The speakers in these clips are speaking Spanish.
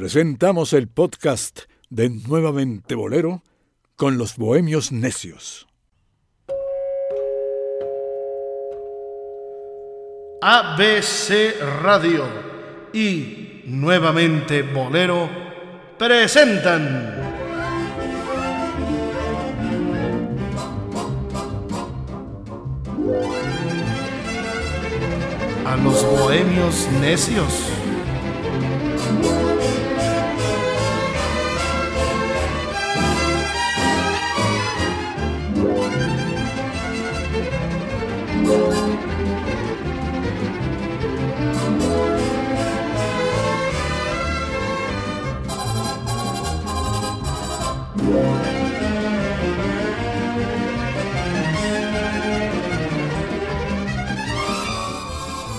presentamos el podcast de Nuevamente Bolero con los Bohemios Necios. ABC Radio y Nuevamente Bolero presentan a los Bohemios Necios.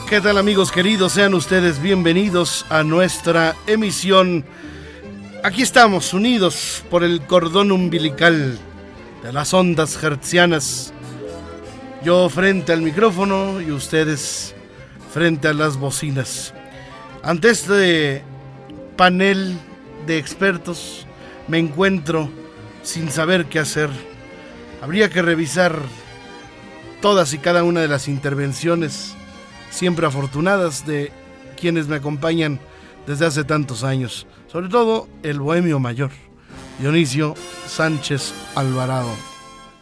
¿Qué tal amigos queridos? Sean ustedes bienvenidos a nuestra emisión. Aquí estamos unidos por el cordón umbilical de las ondas hertzianas. Yo frente al micrófono y ustedes frente a las bocinas. Ante este panel de expertos me encuentro sin saber qué hacer. Habría que revisar todas y cada una de las intervenciones siempre afortunadas de quienes me acompañan desde hace tantos años, sobre todo el bohemio mayor, Dionisio Sánchez Alvarado.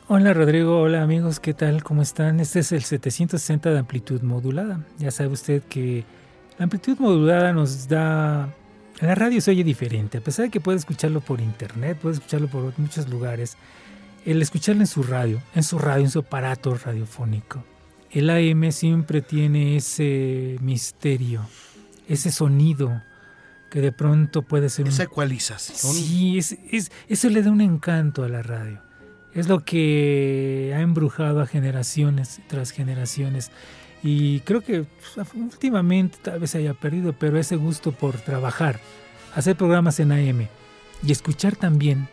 Hola Rodrigo, hola amigos, ¿qué tal? ¿Cómo están? Este es el 760 de amplitud modulada. Ya sabe usted que la amplitud modulada nos da... La radio se oye diferente, a pesar de que puede escucharlo por internet, puede escucharlo por muchos lugares. El escucharlo en su radio, en su radio, en su aparato radiofónico el AM siempre tiene ese misterio, ese sonido que de pronto puede ser... Esa ecualización. Sí, es, eso le da un encanto a la radio. Es lo que ha embrujado a generaciones tras generaciones. Y creo que pues, últimamente tal vez se haya perdido, pero ese gusto por trabajar, hacer programas en AM y escuchar también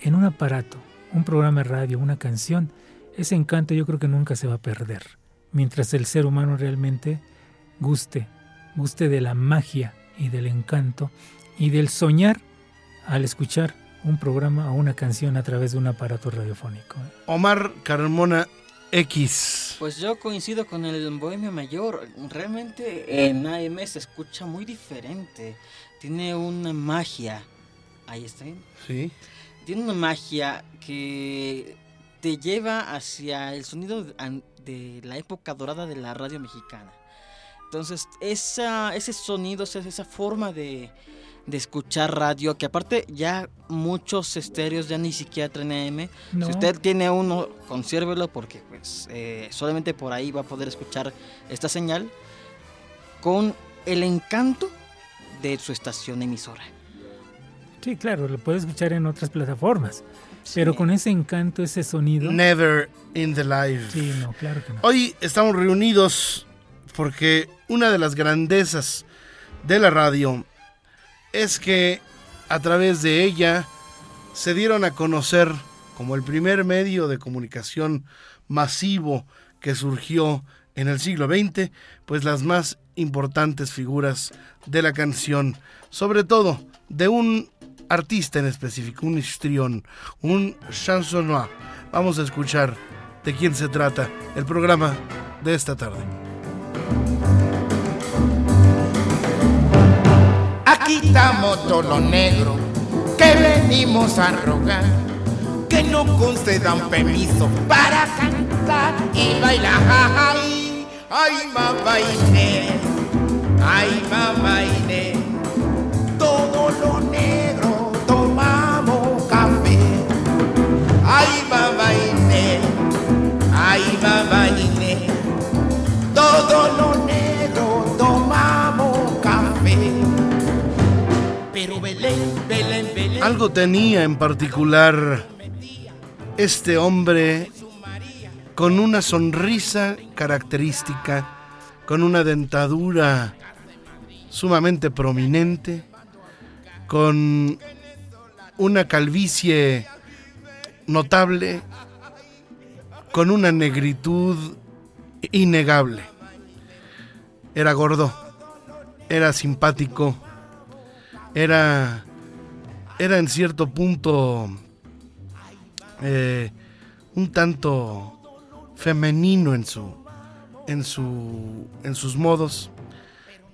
en un aparato, un programa de radio, una canción, ese encanto yo creo que nunca se va a perder mientras el ser humano realmente guste, guste de la magia y del encanto y del soñar al escuchar un programa o una canción a través de un aparato radiofónico. Omar Carmona X. Pues yo coincido con el Bohemio Mayor. Realmente en AM se escucha muy diferente. Tiene una magia. Ahí está bien. Sí. Tiene una magia que te lleva hacia el sonido de la época dorada de la radio mexicana. Entonces, esa, ese sonido, esa, forma de, escuchar radio, que aparte ya muchos estéreos ya ni siquiera traen AM. Si usted tiene uno, consérvelo porque pues eh, solamente por ahí va a poder escuchar esta señal con el encanto de su estación emisora. Sí, claro, lo puede escuchar en otras plataformas. Pero con ese encanto, ese sonido. Never in the life. Sí, no, claro que no. Hoy estamos reunidos porque una de las grandezas de la radio es que a través de ella se dieron a conocer como el primer medio de comunicación masivo que surgió en el siglo XX, pues las más importantes figuras de la canción, sobre todo de un artista en específico, un histrión, un chansonnois. Vamos a escuchar de quién se trata el programa de esta tarde. Aquí estamos todos los negros que venimos a rogar que no concedan permiso para cantar y bailar. Ay, ay, mamá ay, mamá Inés, todo lo negro ay tomamos café. Pero Belén, Belén, Belén. Algo tenía en particular este hombre con una sonrisa característica, con una dentadura sumamente prominente, con una calvicie notable, con una negritud innegable. Era gordo, era simpático, era, era en cierto punto eh, un tanto femenino en su, en su, en sus modos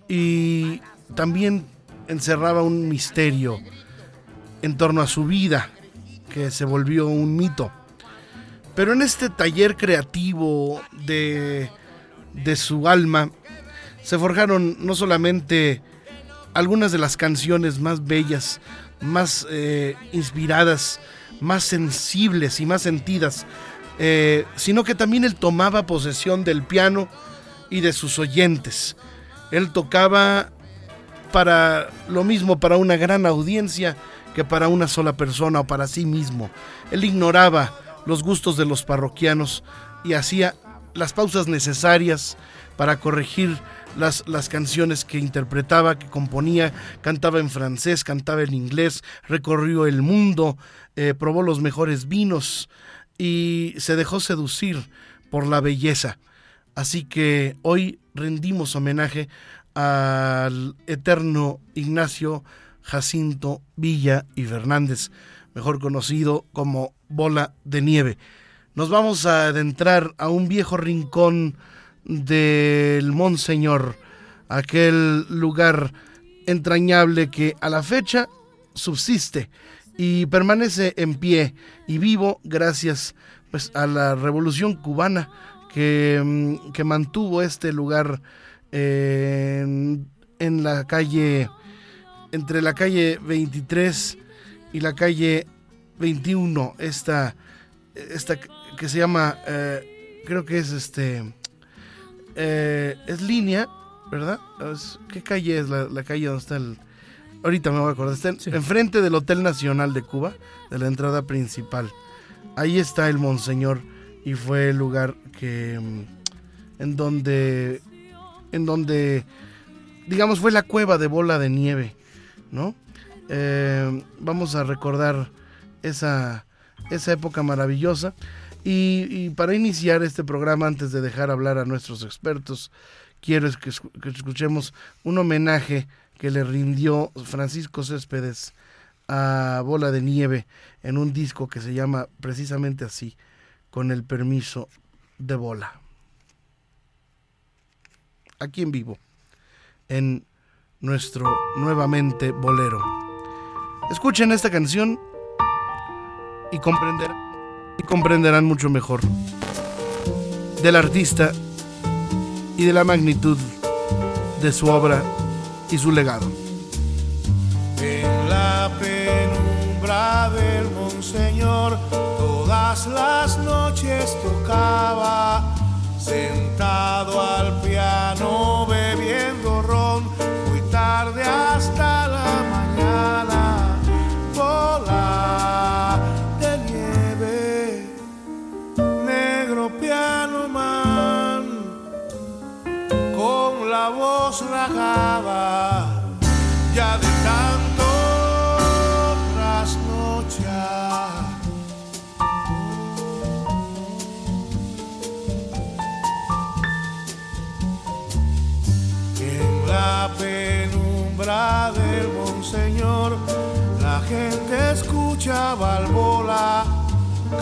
y también encerraba un misterio en torno a su vida que se volvió un mito. Pero en este taller creativo de, de su alma se forjaron no solamente algunas de las canciones más bellas, más eh, inspiradas, más sensibles y más sentidas, eh, sino que también él tomaba posesión del piano y de sus oyentes. Él tocaba para lo mismo para una gran audiencia que para una sola persona o para sí mismo. Él ignoraba los gustos de los parroquianos y hacía las pausas necesarias para corregir las, las, canciones que interpretaba, que componía, cantaba en francés, cantaba en inglés, recorrió el mundo, eh, probó los mejores vinos y se dejó seducir por la belleza. Así que hoy rendimos homenaje al eterno Ignacio Jacinto Villa y Fernández, mejor conocido como Bola de Nieve. Nos vamos a adentrar a un viejo rincón del Monseñor, aquel lugar entrañable que a la fecha subsiste y permanece en pie y vivo gracias pues, a la revolución cubana que, mm, que mantuvo este lugar en, la calle, entre la calle 23 y la calle 21, esta, esta que se llama, eh, creo que es este, eh, es línea, ¿verdad? ¿Qué calle es la, calle donde está el... Ahorita me voy a acordar, está enfrente del Hotel Nacional de Cuba, de la entrada principal. Ahí está el Monseñor y fue el lugar que mm, en donde en donde, digamos, fue la cueva de bola de nieve, ¿no? Eh, vamos a recordar esa, esa época maravillosa. Y, para iniciar este programa, antes de dejar hablar a nuestros expertos, quiero que, que escuchemos un homenaje que le rindió Francisco Céspedes a Bola de Nieve en un disco que se llama precisamente así, con el permiso de Bola aquí en vivo, en nuestro nuevamente bolero. Escuchen esta canción y comprenderán, y comprenderán mucho mejor del artista y de la magnitud de su obra y su legado. En la penumbra del Monseñor, todas las noches tocaba sentado al piano bebiendo ron, muy tarde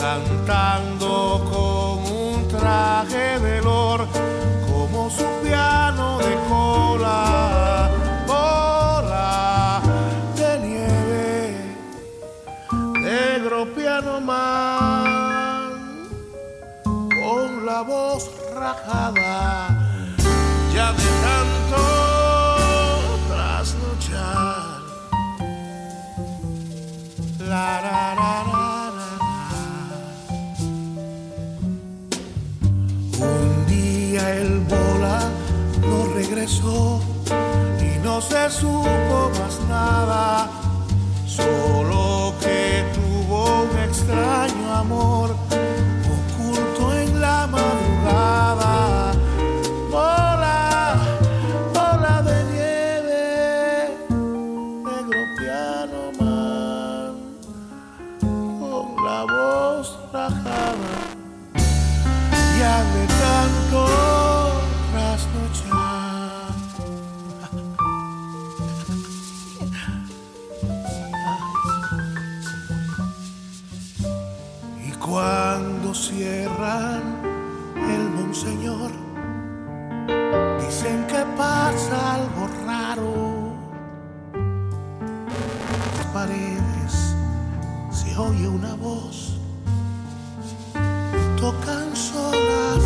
cantando con un traje de lor, como su piano de cola, bola de nieve, negro piano man, con la voz rajada, y no se supo más nada, solo que tuvo un extraño. El monseñor. Dicen que pasa algo raro. Las paredes se oye una voz. Tocan solas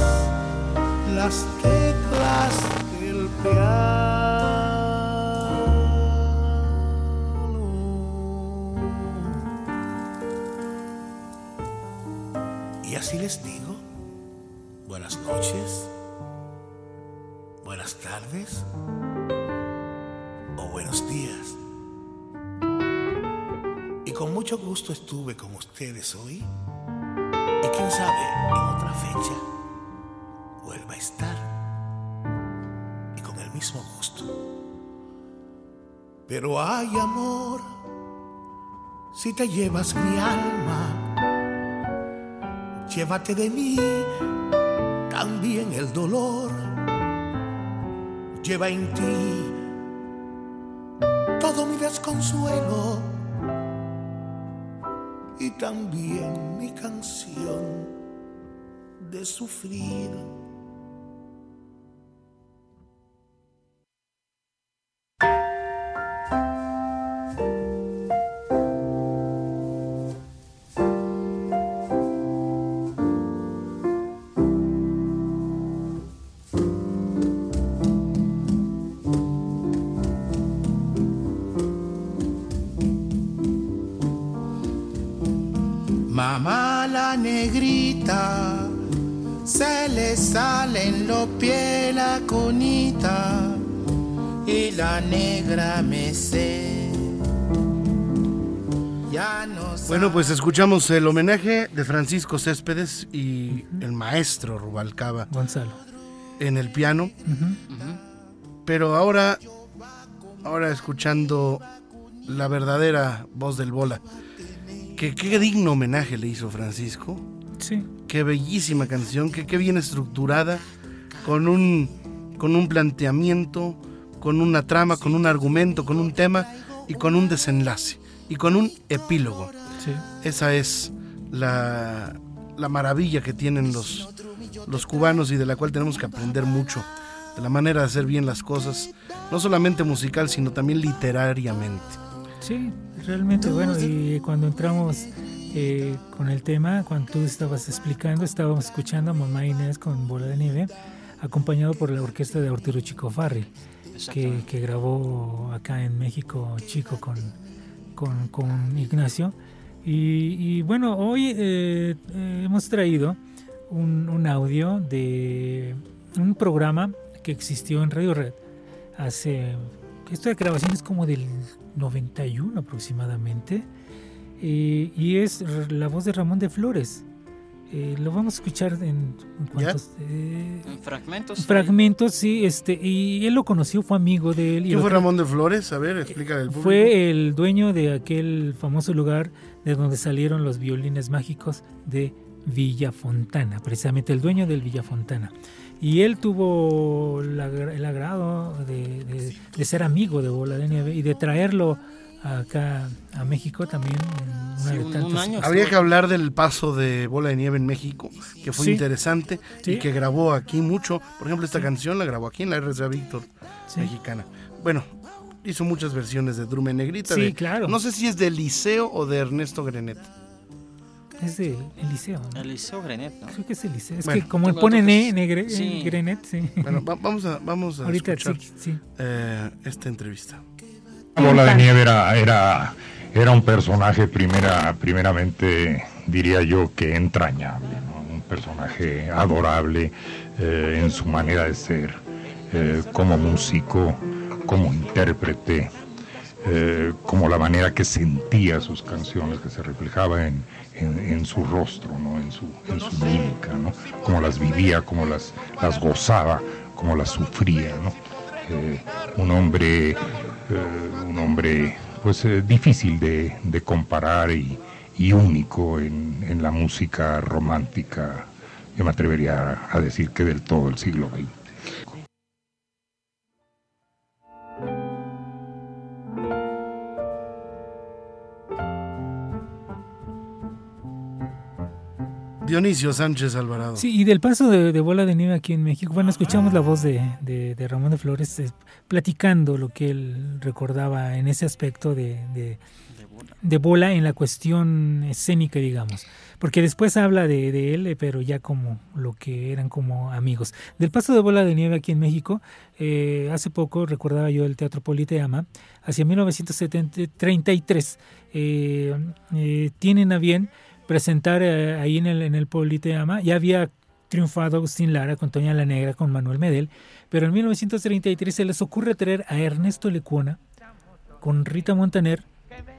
las mucho gusto estuve con ustedes hoy. Y quién sabe, en otra fecha vuelva a estar. Y con el mismo gusto. Pero hay amor si te llevas mi alma. Llévate de mí también el dolor. Lleva en ti todo mi desconsuelo y también mi canción de sufrir. Se le sale en los pies la conita y la negra me sé. Ya no Bueno, pues escuchamos el homenaje de Francisco Céspedes y el maestro Rubalcaba Gonzalo. en el piano. Pero ahora, ahora escuchando la verdadera voz del bola. Que qué digno homenaje le hizo Francisco. Sí. Qué bellísima canción, que qué bien estructurada, con un, con un planteamiento, con una trama, con un argumento, con un tema y con un desenlace y con un epílogo. Sí. Esa es la, la maravilla que tienen los, los cubanos y de la cual tenemos que aprender mucho, de la manera de hacer bien las cosas, no solamente musical, sino también literariamente. Sí, realmente bueno, y cuando entramos eh, con el tema, cuando tú estabas explicando, estábamos escuchando a Mamá Inés con Bola de Nieve, acompañado por la orquesta de Arturo Chico Farri, que, que grabó acá en México Chico con, con, con Ignacio. Y, y bueno, hoy eh, eh, hemos traído un, un audio de un programa que existió en Radio Red hace esta grabación es como del 91 aproximadamente. Eh, y es la voz de Ramón de Flores. Eh, lo vamos a escuchar en, en cuantos, eh, En fragmentos. fragmentos, sí, este, y él lo conoció, fue amigo de él. y ¿Quién fue Ramón de Flores? A ver, explícale al público. fue el dueño de aquel famoso lugar de donde salieron los violines mágicos de Villa Fontana, precisamente el dueño del Villa Fontana. Y él tuvo la el agrado de, de- de ser amigo de Bola de Nieve y de traerlo acá a México también. Sí, de un- un tantas- año. Habría que hablar del paso de Bola de Nieve en México, que fue Sí. interesante Sí. y que grabó aquí mucho. Por ejemplo, esta canción la grabó aquí en la RCA Víctor Sí. mexicana. Bueno, hizo muchas versiones de Drume Negrita. Sí, de- claro. No sé si es de Liceo o de Ernesto Grenet. Es de Eliseo. ¿no? Eliseo Grenet, ¿no? Creo que es Eliseo. Es Bueno, que como tengo pone ne, negre, Sí. Grenet, sí. Bueno, va- vamos a, vamos a Ahorita escuchar sí, sí. eh, esta entrevista. Bola de Nieve era, era, era un personaje primera, primeramente, diría yo, que entrañable, ¿no? un personaje adorable eh, en su manera de ser, eh, como músico, como intérprete, eh, como la manera que sentía sus canciones, que se reflejaba en, en- en su rostro, ¿no? en, su, en su mímica, ¿no? como las vivía, como las, las gozaba, como las sufría. ¿no? Un hombre, eh, un hombre pues eh, difícil de, de comparar y, único en, en la música romántica, yo me atrevería a decir que del todo el siglo XX. Dionisio Sánchez Alvarado. Sí, y del paso de, Bola de Nieve aquí en México, bueno, escuchamos la voz de, Ramón de Flores eh, platicando lo que él recordaba en ese aspecto de, de bola en la cuestión escénica, digamos porque después habla de, él, eh, pero ya como lo que eran como amigos. Del paso de bola de nieve aquí en México, eh, hace poco recordaba yo el Teatro Politeama, hacia 1933 eh, eh, tienen a bien presentar ahí en el, en el Politeama, ya había triunfado Agustín Lara con Toña la Negra, con Manuel Medel, pero en 1933 se les ocurre traer a Ernesto Lecuona con Rita Montaner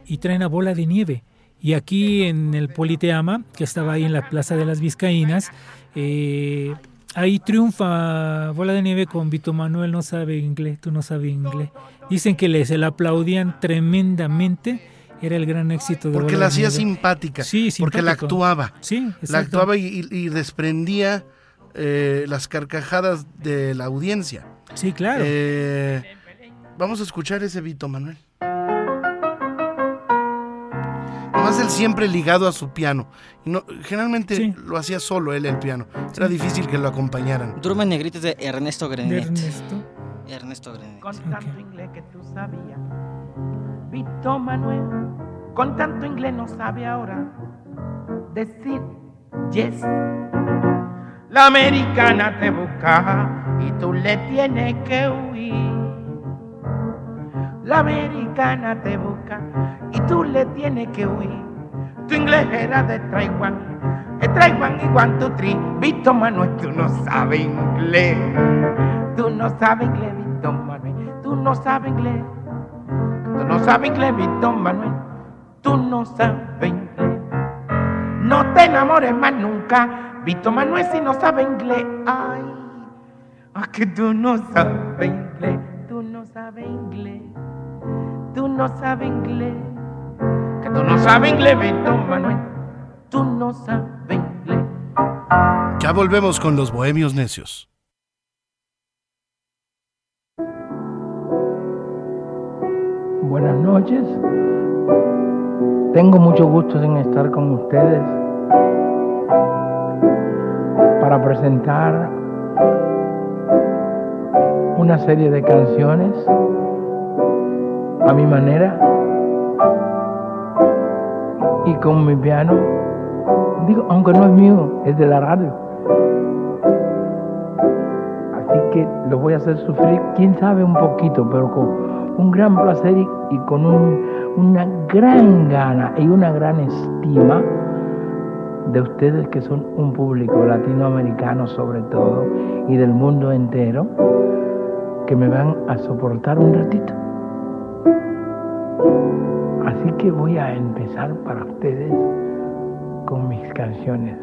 y traen a Bola de Nieve. Y aquí en el Politeama, que estaba ahí en la Plaza de las Vizcaínas, eh, ahí triunfa Bola de Nieve con Vito Manuel, no sabe inglés, tú no sabes inglés. Dicen que le, se la aplaudían tremendamente. Era el gran éxito de Porque la hacía simpática. Sí, Porque la actuaba. Sí, La actuaba y, desprendía eh, las carcajadas de la audiencia. Sí, claro. Eh, vamos a escuchar ese Vito Manuel. Además, él siempre ligado a su piano. No, generalmente lo hacía solo él el piano. Era difícil que lo acompañaran. Druma Negritos de Ernesto Grenet. Ernesto? Ernesto Grenet. Con tanto inglés que tú sabías. Vito Manuel, con tanto inglés no sabe ahora decir yes. La americana te busca y tú le tienes que huir. La americana te busca y tú le tienes que huir. Tu inglés era de Taiwán, de Taiwán y three. Vito Manuel, tú no sabes inglés. Tú no sabes inglés, Vito Manuel. Tú no sabes inglés. Tú no sabes inglés, Vito Manuel. Tú no sabes inglés. No te enamores más nunca, Vito Manuel, si no sabes inglés. Ay, que tú no sabes inglés. Tú no sabes inglés. Tú no sabes inglés. Que tú no sabes inglés, Víctor Manuel. Tú no sabes inglés. Ya volvemos con los bohemios necios. Buenas noches. Tengo mucho gusto en estar con ustedes para presentar una serie de canciones a mi manera y con mi piano. Digo, aunque no es mío, es de la radio. Así que lo voy a hacer sufrir, quién sabe, un poquito, pero con un gran placer y, con una gran gana y una gran estima de ustedes que son un público latinoamericano sobre todo y del mundo entero que me van a soportar un ratito. Así que voy a empezar para ustedes con mis canciones.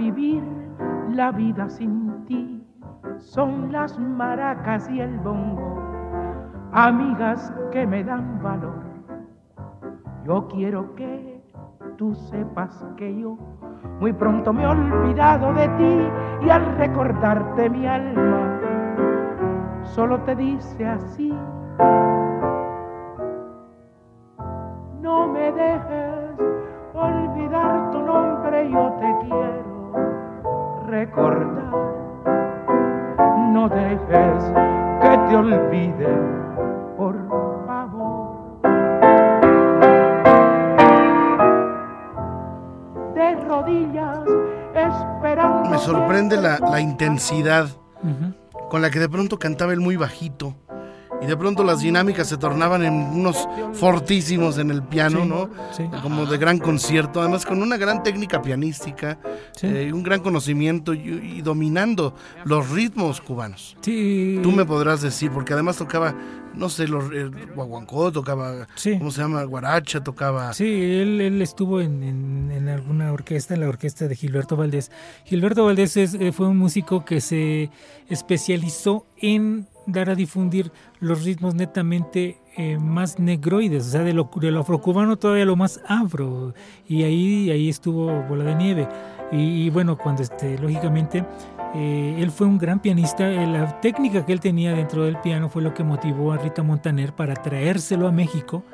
Vivir la vida sin ti. Son las maracas y el bongo, amigas que me dan valor. Yo quiero que tú sepas que yo muy pronto me he olvidado de ti y al recordarte mi alma solo te dice así dejes No dejes que te olvide, por favor. De rodillas esperando. Me sorprende la, intensidad con la que de pronto cantaba él muy bajito y de pronto las dinámicas se tornaban en unos fortísimos en el piano, Sí, ¿no? sí. Como de gran concierto, además con una gran técnica pianística Sí. eh, un gran conocimiento y, y dominando los ritmos cubanos. Sí. Tú me podrás decir, porque además tocaba, no sé, los el guaguancó, tocaba. ¿cómo se llama? Guaracha, tocaba... Sí, él, él estuvo en, en- en alguna orquesta, en la orquesta de Gilberto Valdés. Gilberto Valdés es, eh, fue un músico que se especializó en dar a difundir los ritmos netamente eh, más negroides, o sea, de lo, de lo afrocubano todavía lo más afro. Y ahí, ahí estuvo Bola de Nieve. Y, bueno, cuando este, lógicamente eh, él fue un gran pianista, eh, la técnica que él tenía dentro del piano fue lo que motivó a Rita Montaner para traérselo a México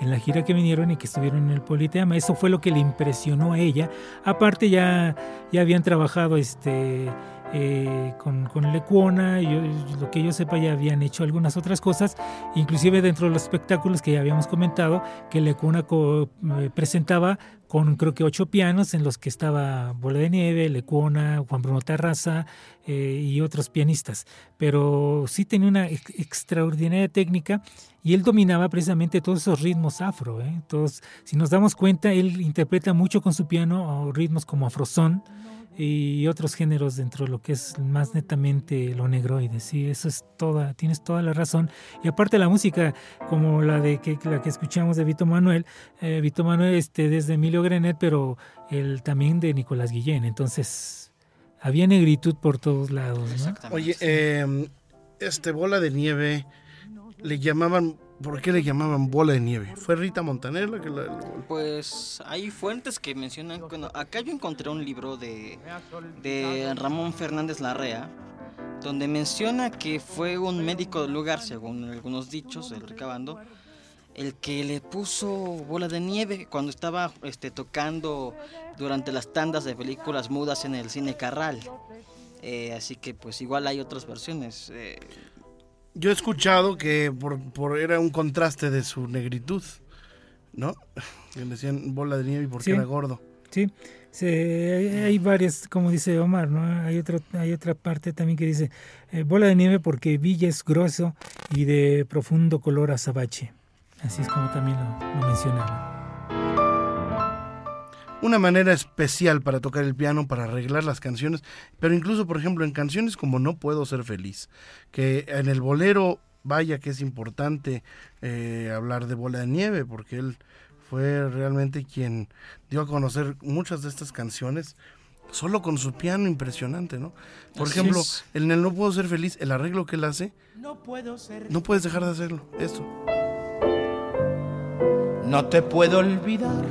en la gira que vinieron y que estuvieron en el Politeama. Eso fue lo que le impresionó a ella. Aparte ya, ya habían trabajado este, eh, con, con Lecuona, yo- lo que yo sepa ya habían hecho algunas otras cosas, inclusive dentro de los espectáculos que ya habíamos comentado, que Lecuona co- eh, presentaba con creo que ocho pianos en los que estaba Bola de Nieve, Lecuona, Juan Bruno Terraza eh, y otros pianistas. Pero sí tenía una ex- extraordinaria técnica y él dominaba precisamente todos esos ritmos afro. ¿eh? Todos, si nos damos cuenta, él interpreta mucho con su piano ritmos como afrozón y otros géneros dentro de lo que es más netamente lo negroide. Sí, eso es toda, tienes toda la razón. Y aparte la música, como la de que la que escuchamos de Vito Manuel, eh, Vito Manuel este, desde Emilio Grenet, pero el también de Nicolás Guillén. Entonces, había negritud por todos lados, ¿no? Exactamente. Oye, eh, este bola de nieve, le llamaban, ¿por qué le llamaban bola de nieve? ¿Fue Rita Montaner la que la... Pues hay fuentes que mencionan, bueno, acá yo encontré un libro de, de Ramón Fernández Larrea, donde menciona que fue un médico del lugar, según algunos dichos del recabando, el que le puso bola de nieve cuando estaba este, tocando durante las tandas de películas mudas en el cine Carral. Eh, así que pues igual hay otras versiones. eh, Yo he escuchado que por, por- era un contraste de su negritud, ¿no? Que le decían bola de nieve porque Sí. era gordo. Sí, se- hay, hay varias, como dice Omar, ¿no? Hay, otro, hay otra parte también que dice eh, bola de nieve porque Villa es grueso y de profundo color azabache. Así es como también lo, lo mencionaba. Una manera especial para tocar el piano, para arreglar las canciones, pero incluso, por ejemplo, en canciones como No Puedo Ser Feliz, que en el bolero, vaya que es importante eh, hablar de Bola de Nieve, porque él fue realmente quien dio a conocer muchas de estas canciones solo con su piano impresionante, ¿no? Por Así ejemplo, es. en el No Puedo Ser Feliz, el arreglo que él hace, No puedo ser. no puedes dejar de hacerlo, eso. No te puedo olvidar.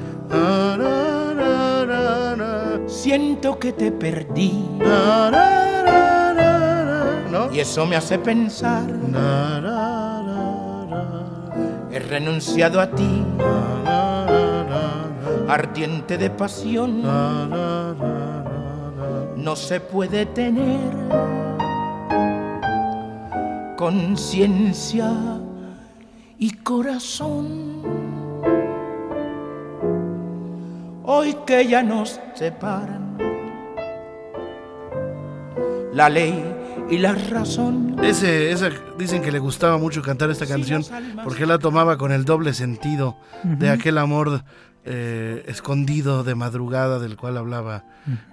Siento que te perdí. ¿No? Y eso me hace pensar. He renunciado a ti. Ardiente de pasión. No se puede tener conciencia y corazón. Hoy que ya nos separan. La ley y la razón. Ese, esa, dicen que le gustaba mucho cantar esta canción porque la tomaba con el doble sentido de aquel amor eh, escondido de madrugada del cual hablaba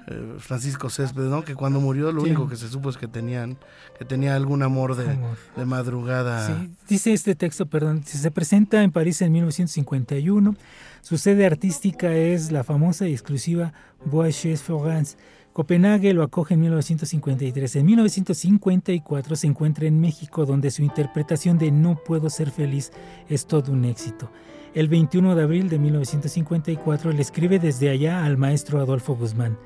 eh, Francisco Céspedes, ¿no? Que cuando murió lo Sí. único que se supo es que tenían que tenía algún amor de, Amor. de madrugada. Sí, dice este texto, perdón, se presenta en París en 1951. Su sede artística es la famosa y exclusiva Bois Florence. Copenhague lo acoge en 1953. En 1954 se encuentra en México, donde su interpretación de No puedo ser feliz es todo un éxito. El 21 de abril de 1954 le escribe desde allá al maestro Adolfo Guzmán.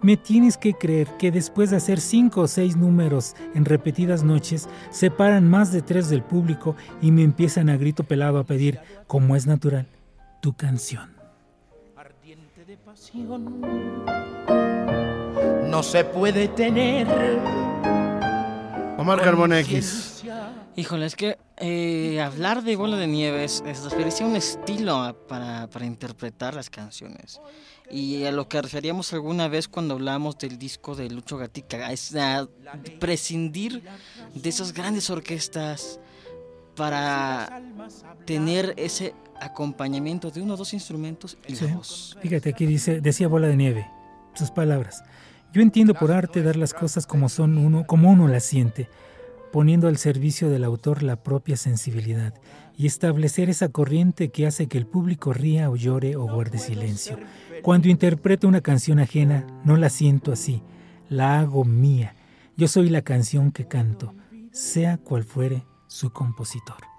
Me tienes que creer que después de hacer cinco o seis números en repetidas noches, se paran más de tres del público y me empiezan a grito pelado a pedir, como es natural, tu canción. ardiente de pasión. No se puede tener. Omar Carmona X. Híjole, es que eh, hablar de bola de nieve es, es referirse a un estilo para, para interpretar las canciones. Y a lo que referíamos alguna vez cuando hablamos del disco de Lucho Gatica, es a prescindir de esas grandes orquestas para tener ese acompañamiento de uno o dos instrumentos y Sí. voz. Fíjate, aquí dice, decía Bola de Nieve, sus palabras. Yo entiendo por arte dar las cosas como son uno, como uno las siente, poniendo al servicio del autor la propia sensibilidad y establecer esa corriente que hace que el público ría o llore o guarde silencio. Cuando interpreto una canción ajena, no la siento así, la hago mía. Yo soy la canción que canto, sea cual fuere su compositor.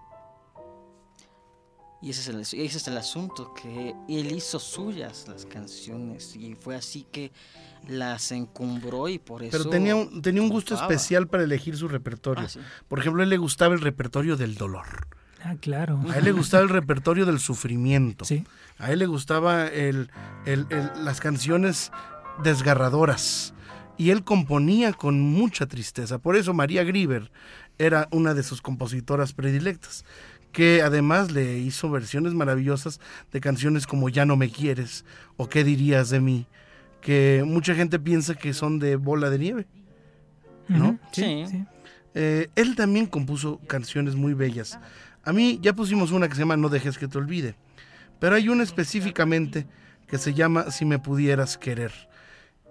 Y ese es, el, ese es el asunto, que él hizo suyas las canciones y fue así que las encumbró y por eso... Pero tenía un, tenía un gusto especial para elegir su repertorio. Ah, sí. Por ejemplo, a él le gustaba el repertorio del dolor. Ah, claro. A él le gustaba el repertorio del sufrimiento. Sí. A él le gustaba el- el- el- las canciones desgarradoras. Y él componía con mucha tristeza. Por eso María Grieber era una de sus compositoras predilectas. Que además le hizo versiones maravillosas de canciones como Ya no me quieres o ¿Qué dirías de mí? Que mucha gente piensa que son de bola de nieve. ¿no? Sí. sí. Eh, él también compuso canciones muy bellas. A mí ya pusimos una que se llama No dejes que te olvide, pero hay una específicamente que se llama Si me pudieras querer.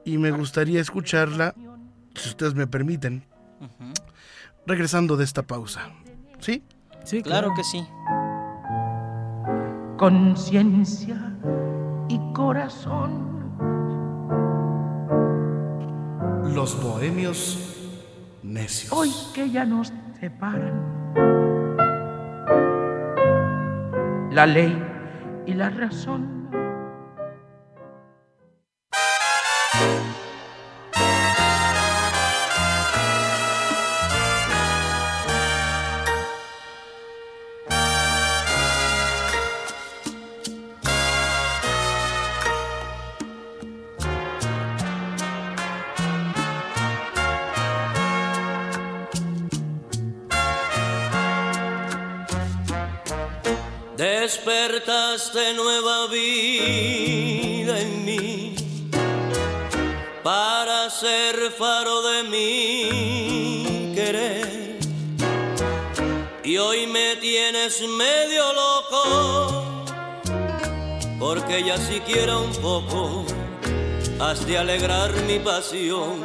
Y me gustaría escucharla, si ustedes me permiten, regresando de esta pausa. ¿Sí? Sí, Claro que sí. conciencia y corazón. Los bohemios necios. Hoy que ya nos separan la ley y la razón. Nueva vida en mí para ser faro de mi querer. Y hoy me tienes medio loco porque ya siquiera un poco has de alegrar mi pasión.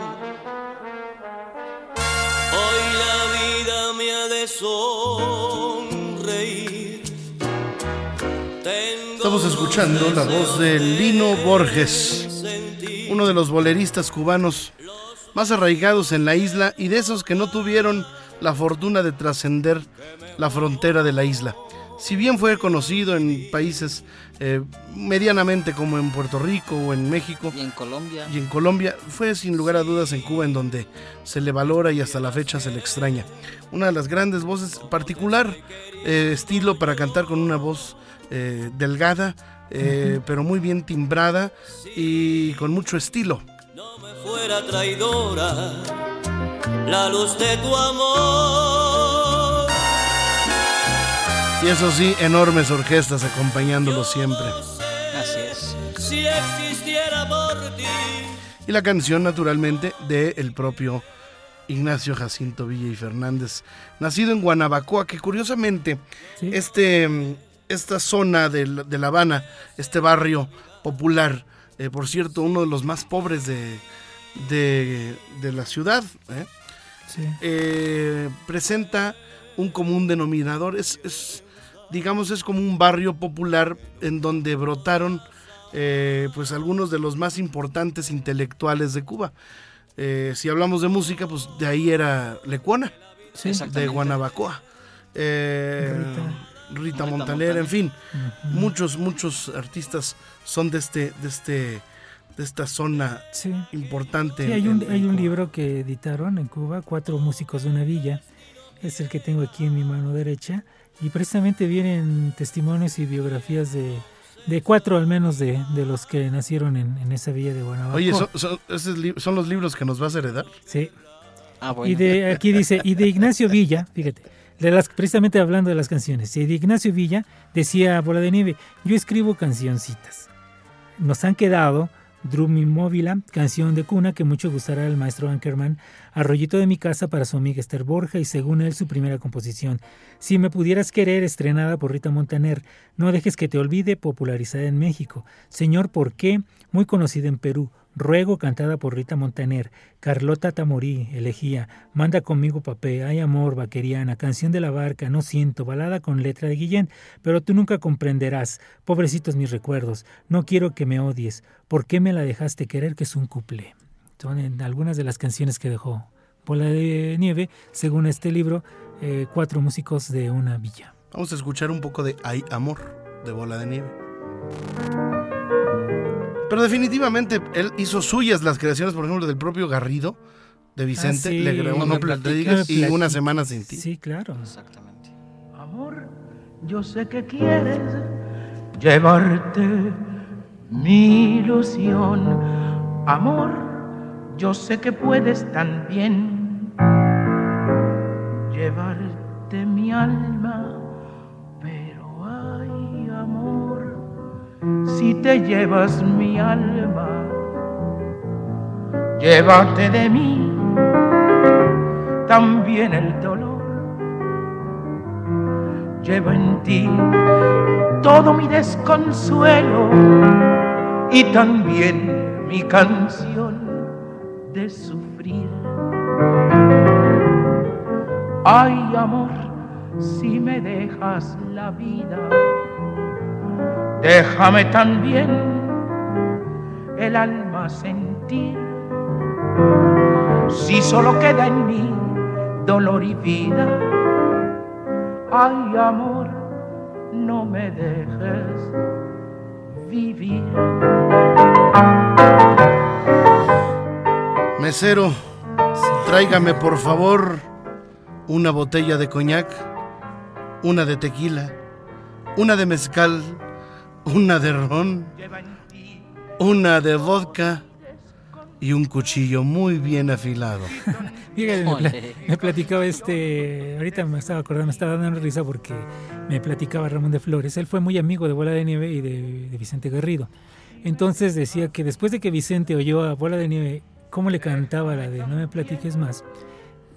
Hoy la vida me ha de Estamos escuchando la voz de Lino Borges, uno de los boleristas cubanos más arraigados en la isla y de esos que no tuvieron la fortuna de trascender la frontera de la isla. Si bien fue conocido en países eh, medianamente como en Puerto Rico o en México Y en Colombia. y en Colombia, fue sin lugar a dudas en Cuba en donde se le valora y hasta la fecha se le extraña. Una de las grandes voces, particular eh, estilo para cantar con una voz eh, delgada, eh, pero muy bien timbrada y con mucho estilo. fuera traidora la luz de tu amor. Y eso sí, enormes orquestas acompañándolo siempre. Así es. Si existiera por ti, Y la canción, naturalmente, de el propio Ignacio Jacinto Villa y Fernández, nacido en Guanabacoa, que curiosamente Sí. este, mm, esta zona de, La- de La Habana, este barrio popular, eh, por cierto, uno de los más pobres de, de, de la ciudad, ¿eh? Sí. eh, presenta un común denominador. Es, es, digamos, es como un barrio popular en donde brotaron eh, pues algunos de los más importantes intelectuales de Cuba. Eh, si hablamos de música, pues de ahí era Lecuona, Sí. de. Guanabacoa. Rita. Montaner, en fin, muchos, muchos artistas son de este, de este, de esta zona Sí. importante. Sí, hay un, en hay un Cuba. libro que editaron en Cuba, Cuatro músicos de una villa. Es el que tengo aquí en mi mano derecha. Y precisamente vienen testimonios y biografías de, de cuatro al menos de, de los que nacieron en, en esa villa de Guanabacoa. Oye, ¿son, son, esos li- son los libros que nos vas a heredar? Sí. Ah, bueno. Y de aquí dice, y de Ignacio Villa, fíjate, precisamente hablando de las canciones, de Ignacio Villa decía Bola de Nieve, yo escribo cancioncitas. Nos han quedado Drum Móvila, canción de cuna que mucho gustará al maestro Ankerman, Arroyito de mi casa para su amiga Esther Borja y según él su primera composición. Si me pudieras querer, estrenada por Rita Montaner, No dejes que te olvide, popularizada en México. Señor, ¿por qué? Muy conocida en Perú. Ruego, cantada por Rita Montaner, Carlota Tamorí, elegía, Manda conmigo papé, Hay amor, vaqueriana, Canción de la barca, No siento, balada con letra de Guillén, pero tú nunca comprenderás, pobrecitos mis recuerdos, no quiero que me odies, ¿por qué me la dejaste querer que es un cuplé? Son en algunas de las canciones que dejó Bola de Nieve, según este libro, eh, cuatro músicos de una villa. Vamos a escuchar un poco de Hay amor de Bola de Nieve. Pero definitivamente él hizo suyas las creaciones, por ejemplo, del propio Garrido, de Vicente, Ah, sí. le grabó No Platicas y. Una Semana Sin Ti. Sí, claro. Exactamente. Amor, yo sé que quieres llevarte mi ilusión. Amor, yo sé que puedes también llevarte mi alma. Si te llevas mi alma, llévate de mí también el dolor llevo en ti todo mi desconsuelo y también mi canción de sufrir. Ay, amor, si me dejas la vida, déjame también el alma sentir. Si solo queda en mí dolor y vida, Ay, amor, no me dejes vivir. Mesero, tráigame por favor una botella de coñac, una de tequila, una de mezcal, una de ron, una de vodka y un cuchillo muy bien afilado. Ole. me platicaba este, ahorita me estaba acordando, me estaba dando risa porque me platicaba Ramón de Flores, él fue muy amigo de Bola de Nieve y de, de Vicente Garrido. Entonces decía que después de que Vicente oyó a Bola de Nieve cómo le cantaba la de No me platiques más,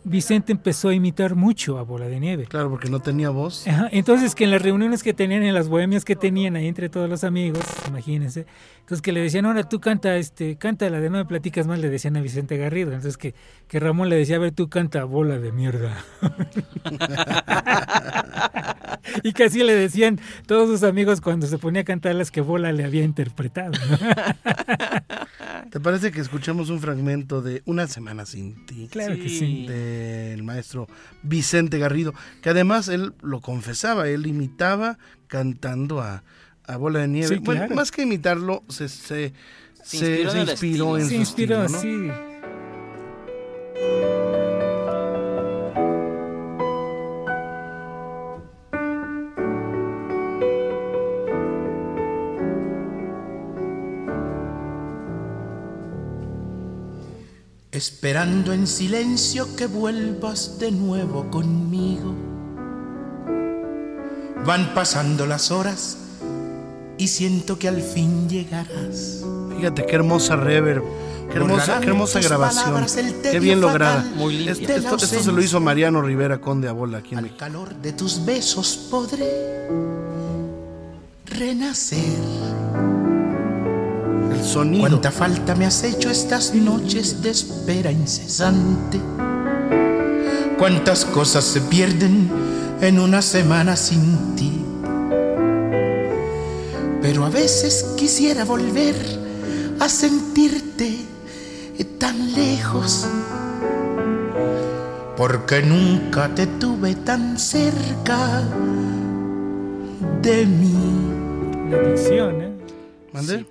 Vicente empezó a imitar mucho a Bola de Nieve. Claro, porque no tenía voz. Ajá, entonces que en las reuniones que tenían, en las bohemias que tenían ahí entre todos los amigos, imagínense, entonces que le decían, ahora tú canta, este, canta la de no me platicas más, le decían a Vicente Garrido, entonces que, que Ramón le decía, a ver, tú canta bola de mierda. y que así le decían todos sus amigos cuando se ponía a cantar las que bola le había interpretado. ¿no? ¿Te parece que escuchamos un fragmento de Una Semana Sin Ti? claro que sí. Del maestro Vicente Garrido, que además él lo confesaba, él imitaba cantando a, a Bola de Nieve. Sí, Bueno, claro. más que imitarlo, se, se, Se se- inspiró se inspiró estilo. en Se su inspiró, estilo, ¿no? sí. Esperando en silencio que vuelvas de nuevo conmigo. Van pasando las horas y siento que al fin llegarás. Fíjate qué hermosa reverb, qué hermosa, qué grabación, qué bien lograda. Muy limpia. Esto, se lo hizo Mariano Rivera Conde a Bola aquí en Al México. calor de tus besos podré renacer. Sonido. Cuánta falta me has hecho estas noches de espera incesante. Cuántas cosas se pierden en una semana sin ti. Pero a veces quisiera volver a sentirte tan lejos. Porque nunca te tuve tan cerca de mí. La dicción, ¿eh?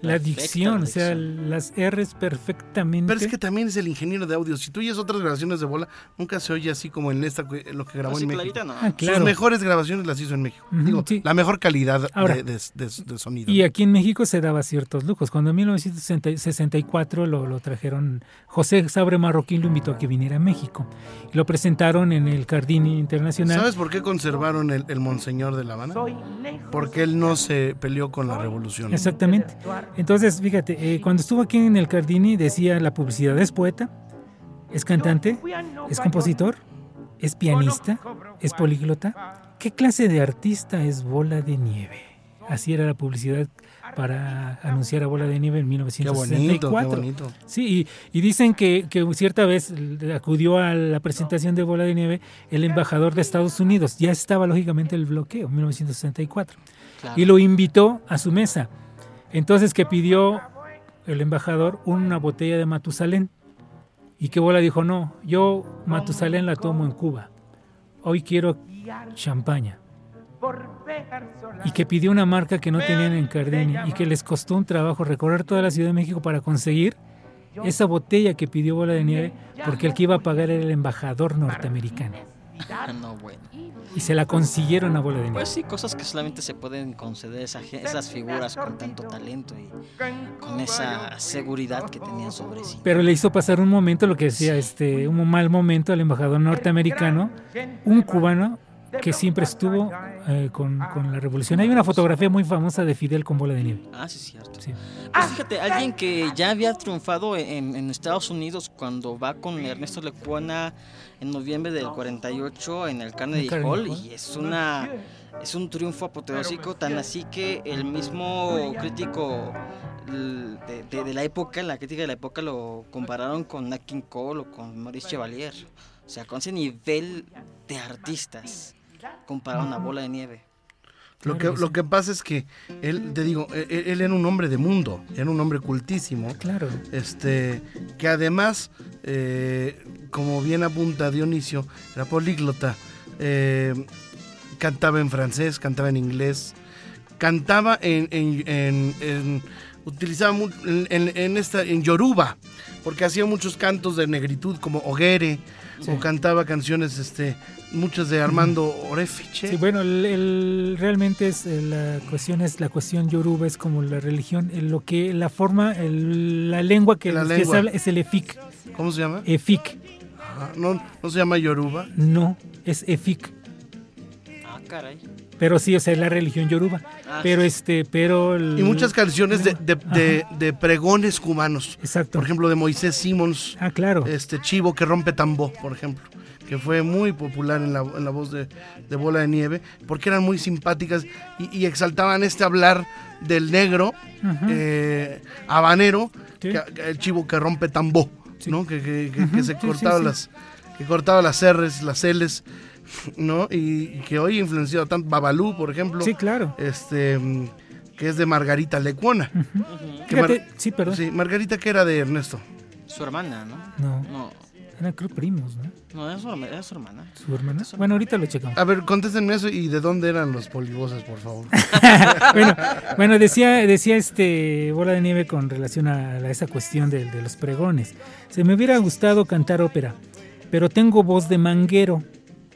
La dicción, o sea, las R's perfectamente. Pero es que también es el ingeniero de audio. Si tú oyes otras grabaciones de Bola, nunca se oye así como en esta, en lo que grabó Así en México. no. Ah, claro. Sus mejores grabaciones las hizo en México. Ujú, Digo, sí. la mejor calidad Ahora. de, de- de- de sonido. Y aquí en México se daba ciertos lujos. Cuando en 1964 lo, lo trajeron, José Sabre Marroquín lo invitó a que viniera a México. Lo presentaron en el Cardini Internacional. ¿Sabes por qué conservaron el, el Monseñor de La Habana? Soy lejos. Porque él no se peleó con la revolución. Exactamente. Exactamente. Entonces, fíjate, eh, cuando estuvo aquí en el Cardini decía la publicidad, es poeta, es cantante, es compositor, es pianista, es políglota. ¿Qué clase de artista es Bola de Nieve? Así era la publicidad para anunciar a Bola de Nieve en Qué 1964. bonito, qué bonito. Sí, y, y dicen que, que cierta vez acudió a la presentación de Bola de Nieve el embajador de Estados Unidos. Ya estaba lógicamente el bloqueo, 1964. Claro. Y lo invitó a su mesa. Entonces que pidió el embajador una botella de Matusalén. Y que Bola dijo, no, yo Matusalén la tomo en Cuba. Hoy quiero champaña. Y que pidió una marca que no tenían en Cardini y que les costó un trabajo recorrer toda la Ciudad de México para conseguir esa botella que pidió Bola de Nieve porque el que iba a pagar era el embajador norteamericano. No, bueno. Y se la consiguieron a Bola de Nieve. Pues sí, cosas que solamente se pueden conceder esa ge- esas figuras con tanto talento y con esa seguridad que tenían sobre sí. Pero le hizo pasar un momento, lo que decía, este, un mal momento al embajador norteamericano, un cubano que siempre estuvo eh, con, con la revolución. Hay una fotografía muy famosa de Fidel con bola de nieve. Ah, sí, es cierto. Sí. Pues fíjate, alguien que ya había triunfado en, en Estados Unidos cuando va con Ernesto Lecuona en noviembre del 48 en el Carnegie Carnegie Hall y es una es un triunfo apoteósico tan así que el mismo crítico de, de- de la época, la crítica de la época lo compararon con Nat King Cole o con Maurice Chevalier. O sea, con ese nivel de artistas compararon a Bola de Nieve. Lo que, lo que pasa es que él, te digo, él, él era un hombre de mundo, era un hombre cultísimo, Claro. este, que además, eh, como bien apunta Dionisio, era políglota, eh, cantaba en francés, cantaba en inglés, cantaba en, en- en- en- utilizaba en, en- en esta, en yoruba, porque hacía muchos cantos de negritud como O cantaba canciones, este, muchas de Armando Orefiche. Sí, bueno, el, el- realmente es eh, la cuestión es la cuestión yoruba es como la religión, eh, lo que la forma, el- la lengua que, La que lengua. se habla es el efik, ¿Cómo se llama? efik, Ah, no, no se llama Yoruba. no es efik, Ah, caray. Pero sí, o sea, es la religión yoruba, Ah, pero este, pero el- Y muchas canciones de, de- de- pregones cubanos. exacto, Por ejemplo, de Moisés Simons, ah, claro, este Chivo que rompe tambó, por ejemplo. Que fue muy popular en la, en la voz de, de Bola de Nieve, porque eran muy simpáticas y, y exaltaban este hablar del negro eh, habanero, Sí. que- que el chivo que rompe tambó, Sí. ¿no? Que, que- que- se sí, sí, cortaba sí. las que cortaba las R's, las L's, ¿no? Y, y que hoy ha influenciado tanto Babalú, por ejemplo. sí, claro. este que es de Margarita Lecuona. Que Mar- sí, perdón, Sí, Margarita que era de Ernesto. Su hermana, ¿no? no, No, eran creo primos, ¿no? no, era su, era su hermana. Su hermana. Bueno, ahorita lo checamos. A ver, contéstenme eso y de dónde eran los poliboses, por favor. bueno, bueno, decía, decía este Bola de Nieve con relación a, esa cuestión de, de los pregones. Se me hubiera gustado cantar ópera, pero tengo voz de manguero,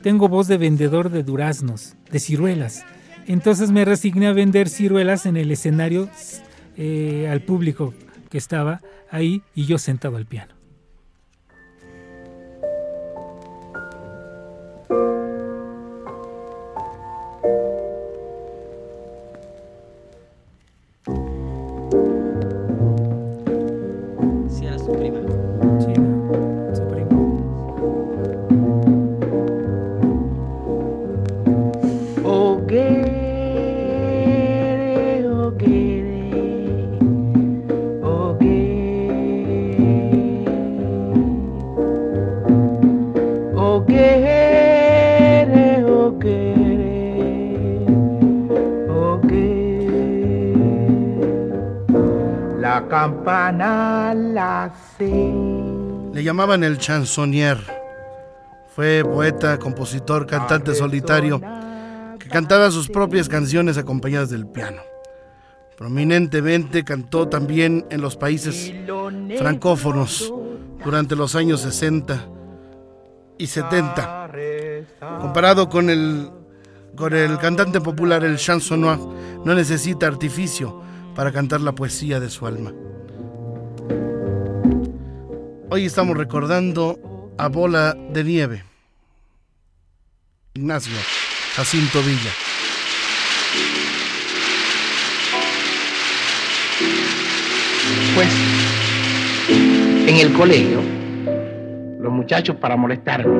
tengo voz de vendedor de duraznos, de ciruelas. Entonces me resigné a vender ciruelas en el escenario eh, al público que estaba ahí y yo sentado al piano. La campana la sé. Le llamaban el chansonnier. Fue poeta, compositor, cantante solitario que cantaba sus propias canciones acompañadas del piano. Prominentemente cantó también en los países francófonos durante los años 60 y 70. Comparado con el, con el cantante popular, el chansonnois, no necesita artificio para cantar la poesía de su alma. Hoy estamos recordando a Bola de Nieve. Ignacio Jacinto Villa. Pues en el colegio, los muchachos para molestarme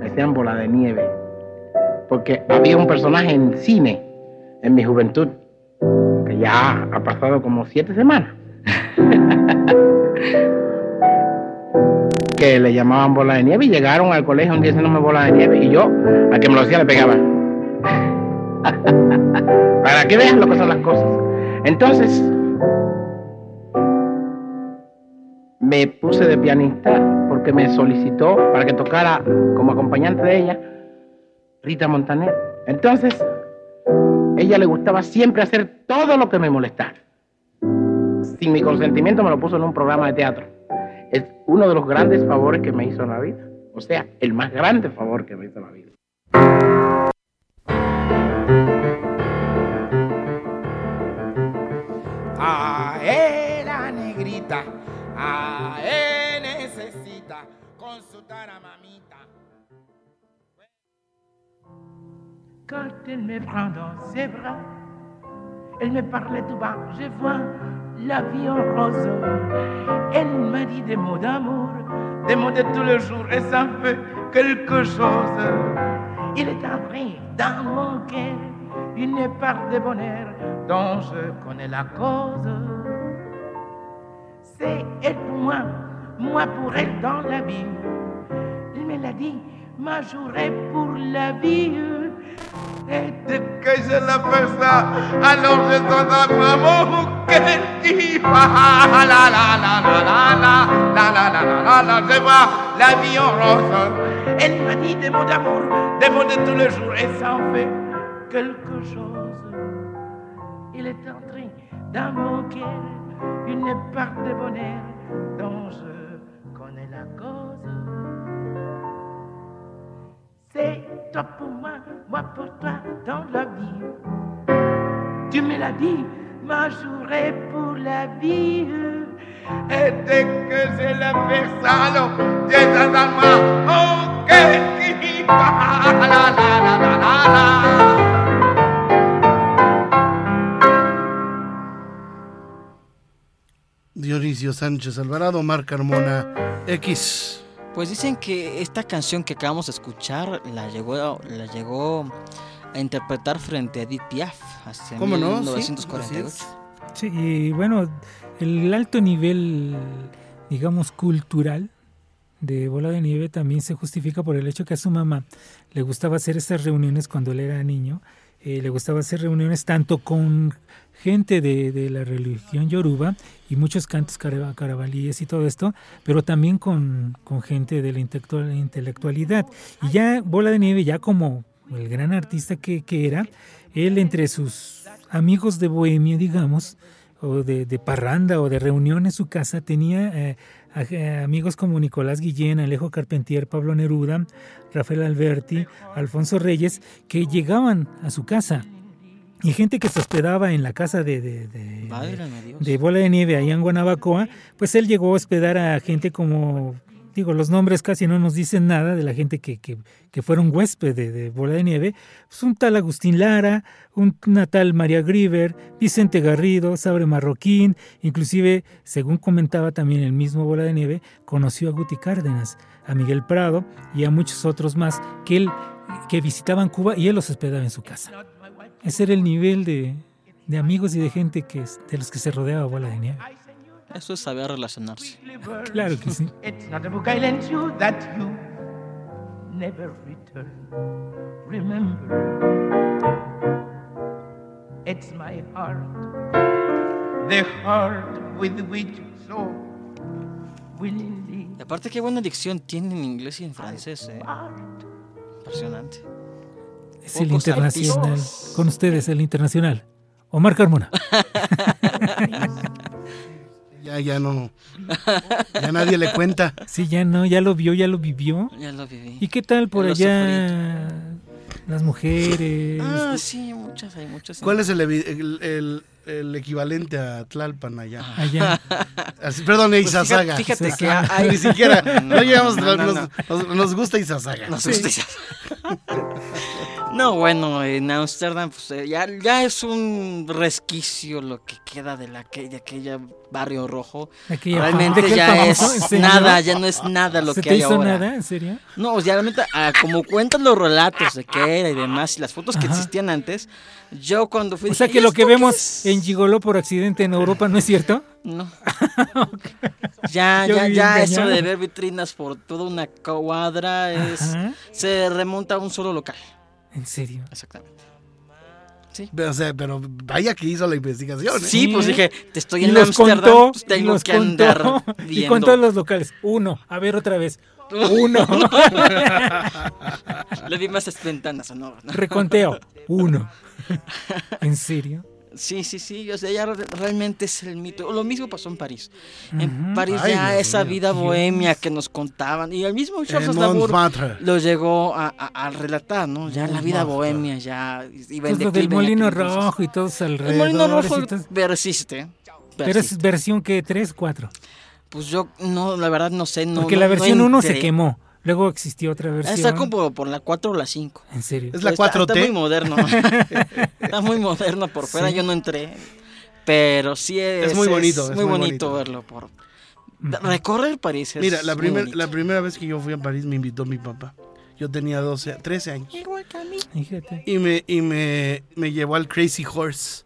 me hacían bola de nieve. Porque había un personaje en cine en mi juventud ya ha pasado como siete semanas. que le llamaban bola de nieve y llegaron al colegio un día haciéndome bola de nieve y yo, al que me lo hacía, le pegaba. Para que vean lo que son las cosas. Entonces, me puse de pianista porque me solicitó para que tocara como acompañante de ella Rita Montaner. Entonces, ella le gustaba siempre hacer todo lo que me molestara. Sin mi consentimiento me lo puso en un programa de teatro. Es uno de los grandes favores que me hizo en la vida. O sea, el más grande favor que me hizo en la vida. Ae la negrita, ae necesita consultar a mamita. Quand elle me prend dans ses bras, elle me parlait tout bas, je vois la vie en rose. Elle m'a dit des mots d'amour, des mots de tous les jours, et ça fait quelque chose. Il est entré dans mon cœur une part de bonheur dont je connais la cause. C'est elle pour moi, moi pour elle dans la vie. Elle me l'a dit, ma journée pour la vie. Et dès que je la fais ça, alors je donne à maman dit la la la la la la la la la la la la je vois la vie en rose. Elle m'a dit des mots d'amour, des mots de tous les jours, et ça en fait quelque chose. Il est entré dans mon cœur une part de bonheur dont je C'est toi pour moi, moi pour toi dans la vie. Tu me l'as dit, ma journée pour la vie. Et dès que je la fais ça, alors, j'ai dans la main, oh, qu'elle dit, la la la la la la la. Dionisio Sánchez Alvarado, Marc Carmona X. Pues dicen que esta canción que acabamos de escuchar la llegó, la llegó a interpretar frente a Edith Piaf hace ¿Cómo no? Sí, 1948. así es. Sí, y bueno, el alto nivel, digamos, cultural de Bola de Nieve también se justifica por el hecho que a su mamá le gustaba hacer estas reuniones cuando él era niño. Eh, le gustaba hacer reuniones tanto con gente de, de la religión yoruba y muchos cantos cara- carabalíes y todo esto, pero también con, con gente de la intelectual- intelectualidad. Y ya Bola de Nieve, ya como el gran artista que, que era, él entre sus amigos de Bohemia, digamos, o de, parranda o de reunión en su casa, tenía eh, eh, amigos como Nicolás Guillén, Alejo Carpentier, Pablo Neruda, Rafael Alberti, Alfonso Reyes, que llegaban a su casa. Y gente que se hospedaba en la casa de, de, de- Válgame Dios. de Bola de Nieve ahí en Guanabacoa, pues él llegó a hospedar a gente como, digo, los nombres casi no nos dicen nada de la gente que, que, que fueron huésped de, de Bola de Nieve, pues un tal Agustín Lara, un- una tal María Griver, Vicente Garrido, Sabre Marroquín, inclusive, según comentaba también el mismo Bola de Nieve, conoció a Guti Cárdenas, a Miguel Prado y a muchos otros más que él que visitaban Cuba y él los hospedaba en su casa. Ese era el nivel de, de amigos y de gente que, de los que se rodeaba Bola de Nieve. Eso es saber relacionarse. Claro que sí. It's not a book I lent you that you never return. Remember, it's my heart, the heart with which so willingly aparte, qué buena dicción tiene en inglés y en francés, eh. Impresionante. Es el internacional. artistas. Con ustedes, el internacional. Omar Carmona. Ya, ya no. Ya nadie le cuenta. Sí, ya no, ya lo vio, ya lo vivió. Ya lo viví. ¿Y qué tal por Ya allá? Las mujeres. Ah, sí, muchas, hay muchas. ¿Cuál es el, el, el- el equivalente a Tlalpan allá? Allá. Así, perdón, Pues Izazaga. fíjate, fíjate que hay... Ni siquiera, no, No, llegamos, no, no, nos, no. nos- nos gusta Izazaga. Nos Sí. gusta Izazaga. No, bueno, en Ámsterdam pues, eh, ya, ya es un resquicio lo que queda de, la, que- de aquella barrio rojo. Aquella Realmente ya es nada, ya no es nada lo ¿Se que te hay hizo ahora. nada? ¿En serio? No, ya realmente, ah, como cuentan los relatos de qué era y demás, y las fotos que Ajá. existían antes, yo cuando fui... O sea dije, que lo "¿Esto que vemos es?". en Gigolo por accidente en Europa no es cierto. No. Ya, Yo ya, ya, eso de ver vitrinas por toda una cuadra es, se remonta a un solo local. En serio. Exactamente. O sea, pero vaya que hizo la investigación. ¿eh? Sí, pues dije, te estoy Y en los Ámsterdam, contó, pues y tengo los que contó, andar y viendo. contó los locales. Uno, a ver otra vez. Uno. Le vi más ventanas, ¿no? Reconteo. Uno. ¿En serio? Sí, sí, sí, o sea, ya re- realmente es el mito. Lo mismo pasó en París. En Ujú. París Ay, ya Dios esa mío. vida Dios. bohemia que nos contaban. Y el mismo Charles En Aznavour lo llegó a, a- a relatar, ¿no? Ya la vida bohemia ya iba en Pues lo del en molino entonces. rojo y todos alrededor. El molino rojo todo- persiste. Pero es persiste. versión que 3, 4. Pues yo, no, la verdad no sé. No, Porque no- la no versión 1 se quemó. Luego existió otra versión. Está como por la 4 o la 5. En serio. Es la Está- 4T. Está muy moderno. está muy moderno por fuera, Sí. yo no entré. Pero sí es, Es muy bonito, es muy, muy bonito, bonito. verlo. por Recorrer París es Mira, la, muy primer- la primera vez que yo fui a París me invitó mi papá. Yo tenía 12, 13 años. Fíjate. Y me, y me, me llevó al Crazy Horse.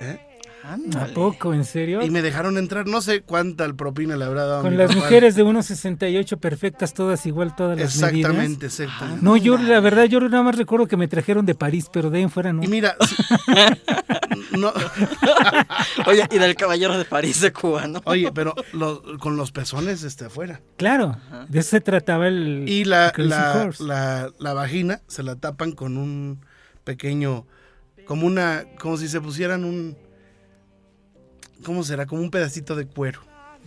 ¿eh? ¿A poco? ¿En serio? Y me dejaron entrar. No sé cuánta propina le habrá dado a Con mi las papá. mujeres de 1.68 perfectas, todas igual, todas las medidas. Exactamente, exactamente. No, yo la verdad, yo nada más recuerdo que me trajeron de París, pero de ahí en fuera no. Y mira, si- no, Oye, y del Caballero de París de Cuba, ¿no? oye, pero lo- con los pezones este, afuera. Claro, de eso se trataba el Y la, el la, la vagina se la tapan con un pequeño, como una, como si se pusieran un, ¿cómo será? Como un pedacito de cuero.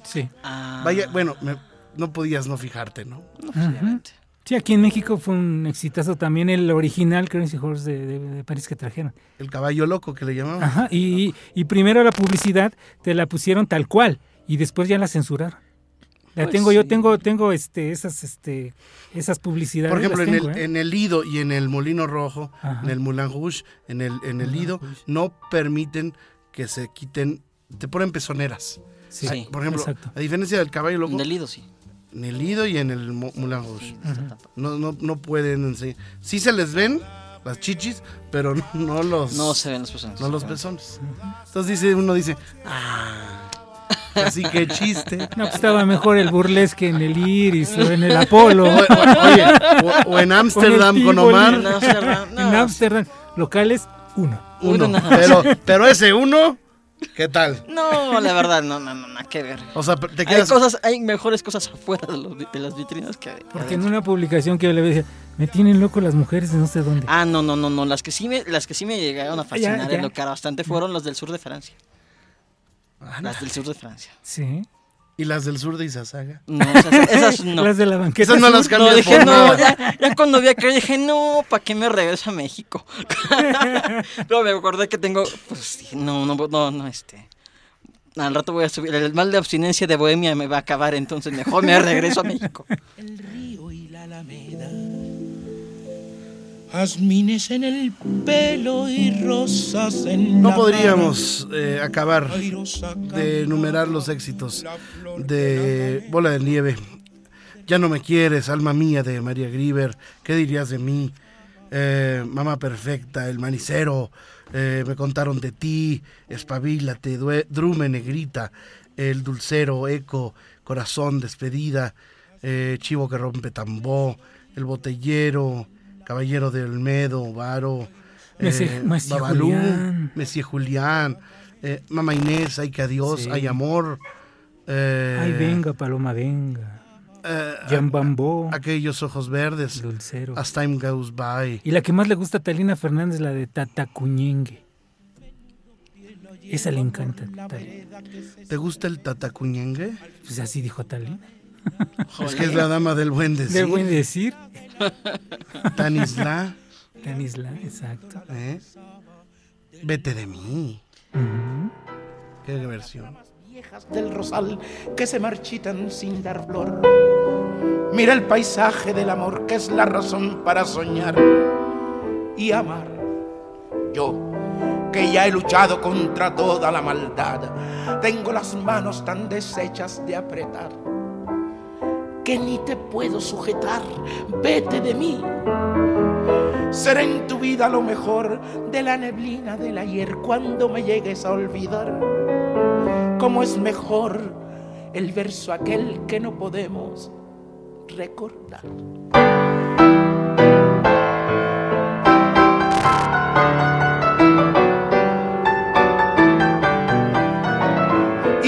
Sí. Ah, Vaya, bueno, me- no podías no fijarte, ¿no? obviamente. Sí, aquí en México fue un exitazo también el original Crazy Horse de, de- de París que trajeron. El caballo loco que le llamaban. Ajá, y, y primero la publicidad te la pusieron tal cual y después ya la censuraron. La Pues tengo, yo tengo, tengo este, esas, este, esas publicidades. Por ejemplo, en el, ¿eh? en el Lido y en el Molino Rojo, Ajá. en el Moulin Rouge, en el, en el Lido, no permiten que se quiten, te ponen pezoneras. Sí, Por ejemplo, exacto. a diferencia del caballo loco, En Delido, sí. en el Lido y en el Mo- Moulin Rouge. No, no, no pueden enseñar. Sí se les ven las chichis, pero no, no los, No se ven los pezones. no los pezones. Entonces dice, uno dice, ah, así que chiste. No, pues estaba mejor el burlesque en el Iris o en el Apolo. O, o- oye, o, o en Ámsterdam con. Omar, En Ámsterdam, no. En Ámsterdam, locales, uno. uno. Uno. Pero, pero ese uno, ¿qué tal? No, la verdad, no, no, no, nada que ver. O sea, te Hay quedas. cosas, hay mejores cosas afuera de, los- de las vitrinas que, que Porque en una publicación que yo le decía, me tienen loco las mujeres de no sé dónde. Ah, no, no, no, no. Las que sí me, las que sí me llegaron a fascinar Ya, y ya. enlocar bastante fueron las del sur de Francia. Las del sur de Francia. Sí. Y las del sur de Izazaga. No, esas, esas no. Las de la banqueta. Esas no las cambias No, dije, por no, nada. ya, ya cuando vi aquello dije, no, ¿para qué me regreso a México? Luego me acordé que tengo, pues dije, no, no, no, no, este. Al rato voy a subir, el mal de abstinencia de Bohemia me va a acabar, entonces mejor me regreso a México. el río y la alameda. En el pelo y rosas en No podríamos eh, acabar de enumerar los éxitos de Bola de Nieve. Ya no me quieres, alma mía de María Grieber. ¿Qué dirías de mí? Eh, Mamá Perfecta, El Manicero, eh, Me contaron de ti, Espabilate, Drume Negrita, El Dulcero, Eco, Corazón, Despedida, Chivo que rompe tambó, El Botellero, Caballero de Olmedo, Varo, Messi- Messi Babalú, Julián. Messi Julián, eh, Mamá Inés, Ay que adiós, Sí. Hay amor. eh, Ay, venga, Paloma, venga. eh, Jan Bambó, aquellos ojos verdes, Dulcero. As Time Goes By. Y la que más le gusta a Talina Fernández, la de Tatacuñengue. Esa le encanta. Talina. ¿Te gusta el tatacuñengue? Pues así dijo Talina. Es que es la dama del buen decir. Del buen decir. Tanisla, Tanisla, exacto. ¿eh? Vete de mí. Qué versión. viejas del rosal que se marchitan sin dar flor. Mira el paisaje del amor que es la razón para soñar. y amar. Yo, que ya he luchado contra toda la maldad, tengo las manos tan deshechas de apretar que ni te puedo sujetar. Vete de mí. Seré en tu vida lo mejor de la neblina del ayer cuando me llegues a olvidar. Cómo es mejor el verso aquel que no podemos recordar.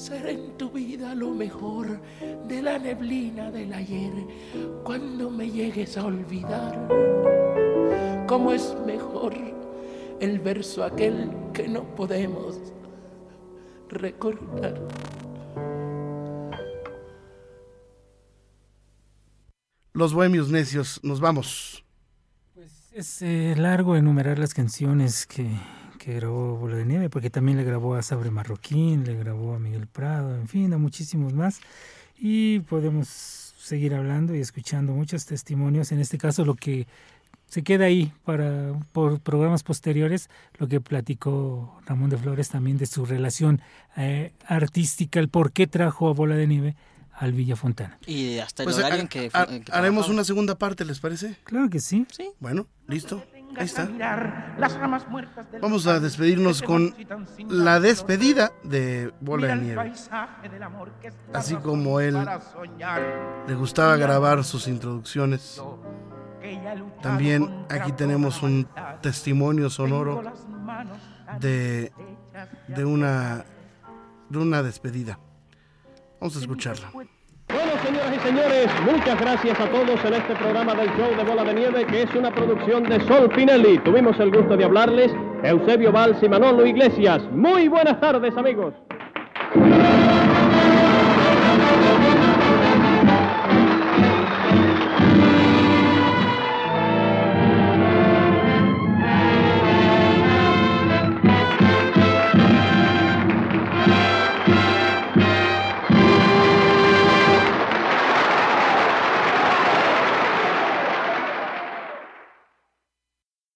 ser en tu vida lo mejor de la neblina del ayer cuando me llegues a olvidar. Cómo es mejor el verso aquel que no podemos recordar. Los bohemios necios, nos vamos. Pues es eh, largo enumerar las canciones que, que grabó Bola de Nieve, porque también le grabó a Sabre Marroquín, le grabó a Miguel Prado, en fin, a muchísimos más. Y podemos seguir hablando y escuchando muchos testimonios. En este caso, lo que se queda ahí para por programas posteriores, lo que platicó Ramón de Flores también de su relación eh, artística, el por qué trajo a Bola de Nieve al Villa Fontana. Y hasta el Pues, horario en que, en que haremos una segunda parte, ¿les parece? Claro que sí. Sí. Bueno, listo. Ahí está. Vamos a despedirnos con la despedida de Bola de Nieve. Así como él. Le gustaba grabar sus introducciones. También aquí tenemos un testimonio sonoro de, de una de una despedida. Vamos a escucharla. Bueno, señoras y señores, muchas gracias a todos en este programa del show de Bola de Nieve, que es una producción de Sol Pinelli. Tuvimos el gusto de hablarles Eusebio Valls y Manolo Iglesias. Muy buenas tardes, amigos.